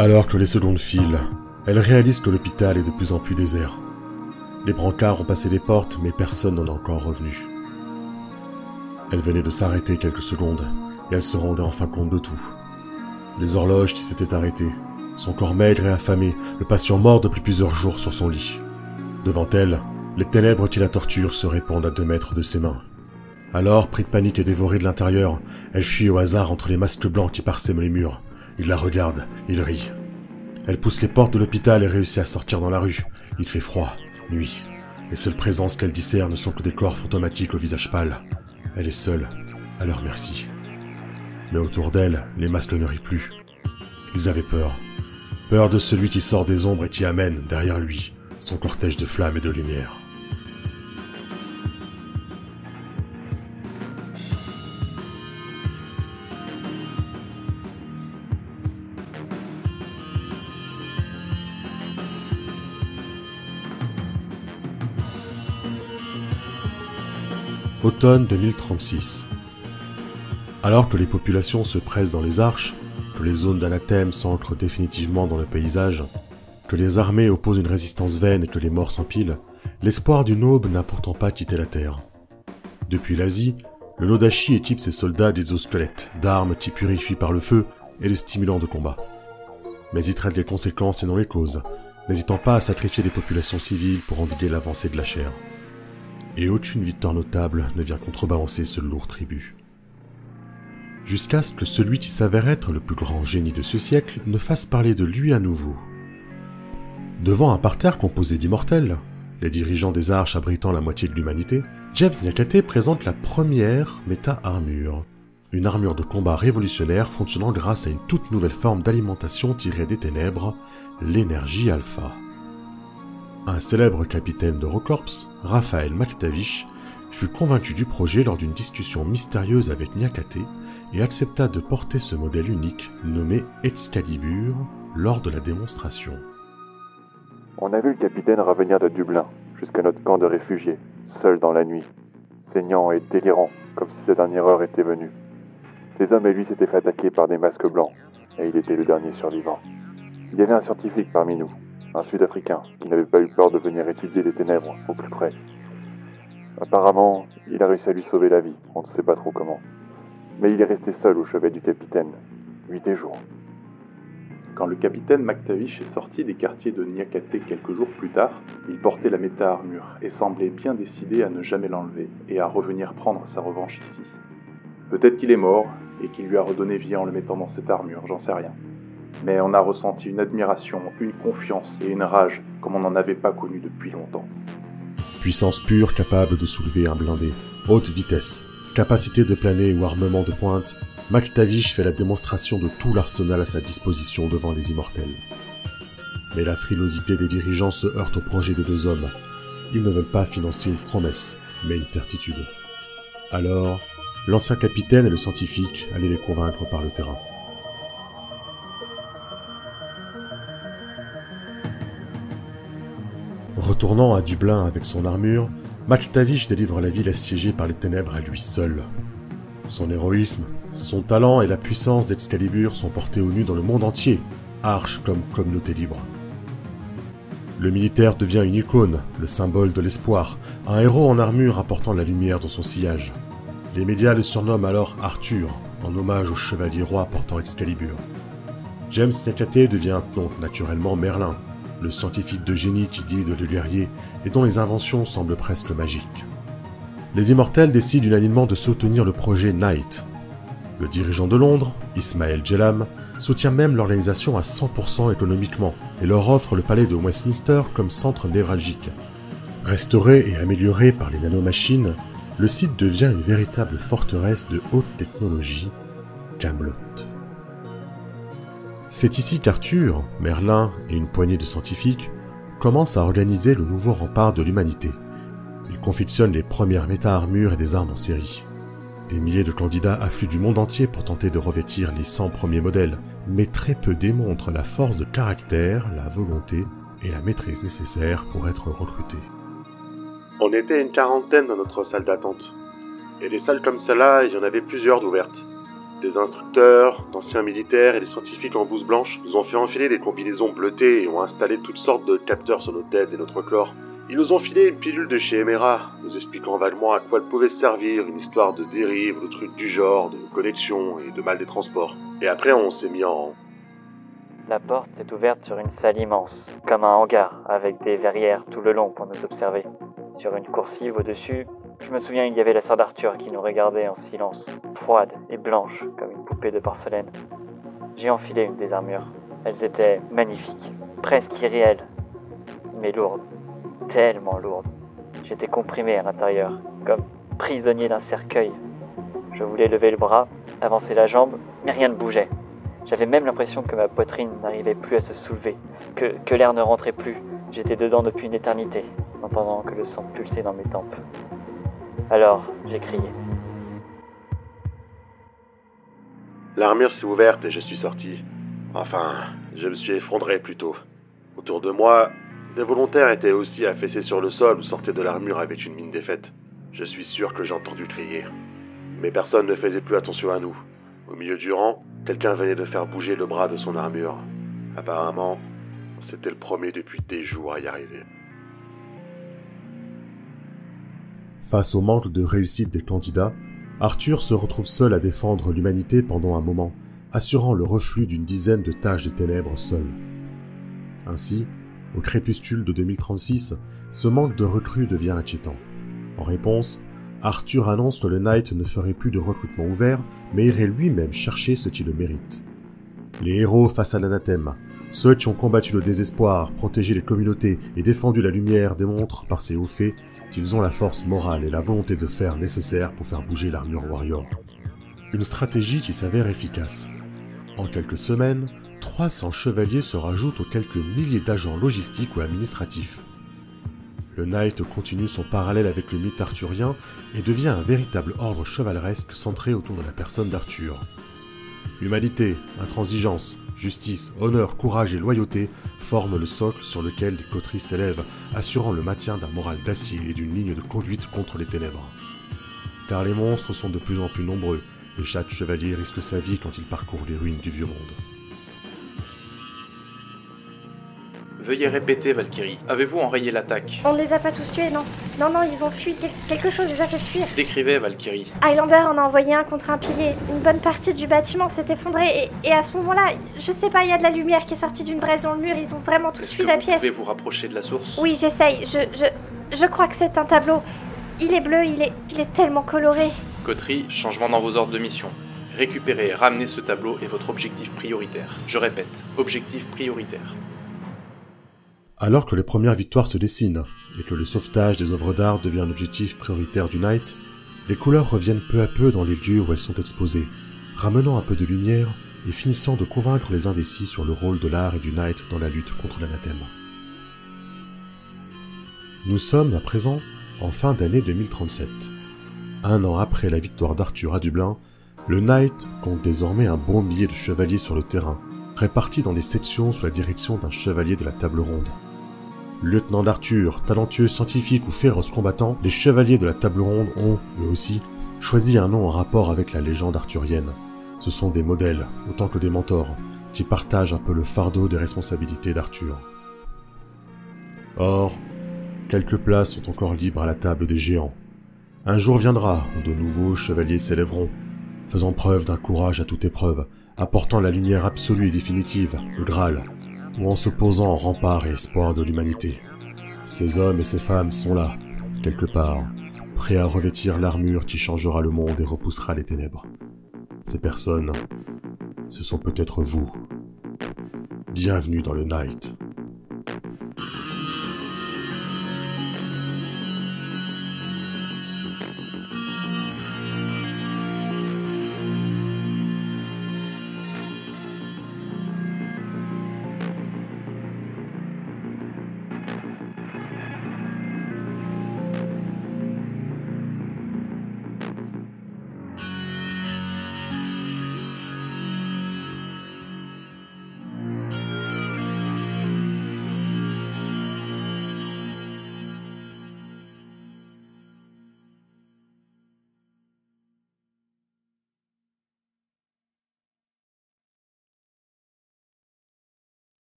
Alors que les secondes filent, elle réalise que l'hôpital est de plus en plus désert. Les brancards ont passé les portes, mais personne n'en est encore revenu. Elle venait de s'arrêter quelques secondes, et elle se rendait enfin compte de tout. Les horloges qui s'étaient arrêtées, son corps maigre et affamé, le patient mort depuis plusieurs jours sur son lit. Devant elle, les ténèbres qui la torturent se répandent à deux mètres de ses mains. Alors, pris de panique et dévorée de l'intérieur, elle fuit au hasard entre les masques blancs qui parsèment les murs. Il la regarde, il rit. Elle pousse les portes de l'hôpital et réussit à sortir dans la rue. Il fait froid, nuit. Les seules présences qu'elle discerne sont que des corps fantomatiques au visage pâle. Elle est seule, à leur merci. Mais autour d'elle, les masques ne rient plus. Ils avaient peur. Peur de celui qui sort des ombres et qui amène, derrière lui, son cortège de flammes et de lumière. Automne 2036. Alors que les populations se pressent dans les arches, que les zones d'anathème s'ancrent définitivement dans le paysage, que les armées opposent une résistance vaine et que les morts s'empilent, l'espoir d'une aube n'a pourtant pas quitté la Terre. Depuis l'Asie, le Nodashi équipe ses soldats d'exosquelettes, d'armes qui purifient par le feu et de stimulants de combat. Mais il traite les conséquences et non les causes, n'hésitant pas à sacrifier des populations civiles pour endiguer l'avancée de la chair et aucune victoire notable ne vient contrebalancer ce lourd tribut. Jusqu'à ce que celui qui s'avère être le plus grand génie de ce siècle ne fasse parler de lui à nouveau. Devant un parterre composé d'immortels, les dirigeants des arches abritant la moitié de l'humanité, James Nyakate présente la première méta-armure. Une armure de combat révolutionnaire fonctionnant grâce à une toute nouvelle forme d'alimentation tirée des ténèbres, l'énergie alpha. Un célèbre capitaine d'Eurocorps, Raphaël McTavish, fut convaincu du projet lors d'une discussion mystérieuse avec Nyakate et accepta de porter ce modèle unique nommé Excalibur lors de la démonstration. On a vu le capitaine revenir de Dublin jusqu'à notre camp de réfugiés, seul dans la nuit, saignant et délirant, comme si sa dernière heure était venue. Ces hommes et lui s'étaient fait attaquer par des masques blancs, et il était le dernier survivant. Il y avait un scientifique parmi nous, un Sud-Africain qui n'avait pas eu peur de venir étudier les ténèbres au plus près. Apparemment, il a réussi à lui sauver la vie, on ne sait pas trop comment. Mais il est resté seul au chevet du capitaine, huit jours. Quand le capitaine McTavish est sorti des quartiers de Nyakate quelques jours plus tard, il portait la méta-armure et semblait bien décidé à ne jamais l'enlever et à revenir prendre sa revanche ici. Peut-être qu'il est mort et qu'il lui a redonné vie en le mettant dans cette armure, j'en sais rien mais on a ressenti une admiration, une confiance et une rage comme on n'en avait pas connu depuis longtemps. Puissance pure capable de soulever un blindé, haute vitesse, capacité de planer ou armement de pointe, McTavish fait la démonstration de tout l'arsenal à sa disposition devant les immortels. Mais la frilosité des dirigeants se heurte au projet des deux hommes. Ils ne veulent pas financer une promesse, mais une certitude. Alors, l'ancien capitaine et le scientifique allaient les convaincre par le terrain. Retournant à Dublin avec son armure, MacTavish délivre la ville assiégée par les ténèbres à lui seul. Son héroïsme, son talent et la puissance d'Excalibur sont portés au nu dans le monde entier, arche comme communauté libre. Le militaire devient une icône, le symbole de l'espoir, un héros en armure apportant la lumière dans son sillage. Les médias le surnomment alors Arthur, en hommage au chevalier roi portant Excalibur. James Nyakate devient donc naturellement Merlin, le scientifique de génie qui dit de le guerrier et dont les inventions semblent presque magiques. Les immortels décident unanimement de soutenir le projet Knight. Le dirigeant de Londres, Ismaël Jelam, soutient même l'organisation à 100% économiquement et leur offre le palais de Westminster comme centre névralgique. Restauré et amélioré par les nanomachines, le site devient une véritable forteresse de haute technologie, Camelot. C'est ici qu'Arthur, Merlin et une poignée de scientifiques commencent à organiser le nouveau rempart de l'humanité. Ils confectionnent les premières méta-armures et des armes en série. Des milliers de candidats affluent du monde entier pour tenter de revêtir les 100 premiers modèles, mais très peu démontrent la force de caractère, la volonté et la maîtrise nécessaires pour être recrutés. On était une quarantaine dans notre salle d'attente. Et des salles comme celle-là, il y en avait plusieurs d'ouvertes. Des instructeurs, d'anciens militaires et des scientifiques en blouse blanche nous ont fait enfiler des combinaisons bleutées et ont installé toutes sortes de capteurs sur nos têtes et notre corps. Ils nous ont filé une pilule de chez Emera, nous expliquant vaguement à quoi elle pouvait servir, une histoire de dérive, de trucs du genre, de connexion et de mal des transports. Et après, on s'est mis en... La porte est ouverte sur une salle immense, comme un hangar, avec des verrières tout le long pour nous observer. Sur une coursive au-dessus, je me souviens il y avait la sœur d'Arthur qui nous regardait en silence, froide et blanche comme une poupée de porcelaine. J'ai enfilé une des armures. Elles étaient magnifiques, presque irréelles, mais lourdes, tellement lourdes. J'étais comprimé à l'intérieur, comme prisonnier d'un cercueil. Je voulais lever le bras, avancer la jambe, mais rien ne bougeait. J'avais même l'impression que ma poitrine n'arrivait plus à se soulever, que, que l'air ne rentrait plus. J'étais dedans depuis une éternité, entendant que le sang pulsait dans mes tempes. Alors, j'ai crié. L'armure s'est ouverte et je suis sorti. Enfin, je me suis effondré plutôt. Autour de moi, des volontaires étaient aussi affaissés sur le sol ou sortaient de l'armure avec une mine défaite. Je suis sûr que j'ai entendu crier. Mais personne ne faisait plus attention à nous. Au milieu du rang, quelqu'un venait de faire bouger le bras de son armure. Apparemment, c'était le premier depuis des jours à y arriver. Face au manque de réussite des candidats, Arthur se retrouve seul à défendre l'humanité pendant un moment, assurant le reflux d'une dizaine de taches de ténèbres seules. Ainsi, au crépuscule de 2036, ce manque de recrues devient inquiétant. En réponse, Arthur annonce que le Knight ne ferait plus de recrutement ouvert, mais irait lui-même chercher ce qui le mérite. Les héros face à l'anathème, ceux qui ont combattu le désespoir, protégé les communautés et défendu la lumière démontrent par ces hauts faits qu'ils ont la force morale et la volonté de faire nécessaire pour faire bouger l'armure warrior. Une stratégie qui s'avère efficace. En quelques semaines, 300 chevaliers se rajoutent aux quelques milliers d'agents logistiques ou administratifs. Le Knight continue son parallèle avec le mythe arthurien et devient un véritable ordre chevaleresque centré autour de la personne d'Arthur. Humanité, intransigeance, justice, honneur, courage et loyauté forment le socle sur lequel les coteries s'élèvent, assurant le maintien d'un moral d'acier et d'une ligne de conduite contre les ténèbres. Car les monstres sont de plus en plus nombreux, et chaque chevalier risque sa vie quand il parcourt les ruines du vieux monde. Veuillez répéter, Valkyrie. Avez-vous enrayé l'attaque On ne les a pas tous tués, non. Non, non, ils ont fui. Quel- quelque chose les a fait fuir. Décrivez, Valkyrie. Highlander en a envoyé un contre un pilier. Une bonne partie du bâtiment s'est effondrée et, et à ce moment-là, je sais pas, il y a de la lumière qui est sortie d'une braise dans le mur. Ils ont vraiment tous fui que la vous pièce. pouvez vous rapprocher de la source? Oui, j'essaye. Je, je, je crois que c'est un tableau. Il est bleu, il est, il est tellement coloré. Coterie, changement dans vos ordres de mission. Récupérer et ramener ce tableau est votre objectif prioritaire. Je répète, objectif prioritaire. Alors que les premières victoires se dessinent et que le sauvetage des œuvres d'art devient un objectif prioritaire du Knight, les couleurs reviennent peu à peu dans les lieux où elles sont exposées, ramenant un peu de lumière et finissant de convaincre les indécis sur le rôle de l'art et du Knight dans la lutte contre l'anathème. Nous sommes à présent en fin d'année 2037. Un an après la victoire d'Arthur à Dublin, le Knight compte désormais un bon millier de chevaliers sur le terrain, répartis dans des sections sous la direction d'un chevalier de la table ronde. Lieutenant d'Arthur, talentueux scientifique ou féroce combattant, les chevaliers de la table ronde ont, eux aussi, choisi un nom en rapport avec la légende arthurienne. Ce sont des modèles, autant que des mentors, qui partagent un peu le fardeau des responsabilités d'Arthur. Or, quelques places sont encore libres à la table des géants. Un jour viendra où de nouveaux chevaliers s'élèveront, faisant preuve d'un courage à toute épreuve, apportant la lumière absolue et définitive, le Graal, ou en se posant en rempart et espoir de l'humanité. Ces hommes et ces femmes sont là, quelque part, prêts à revêtir l'armure qui changera le monde et repoussera les ténèbres. Ces personnes, ce sont peut-être vous. Bienvenue dans le Night.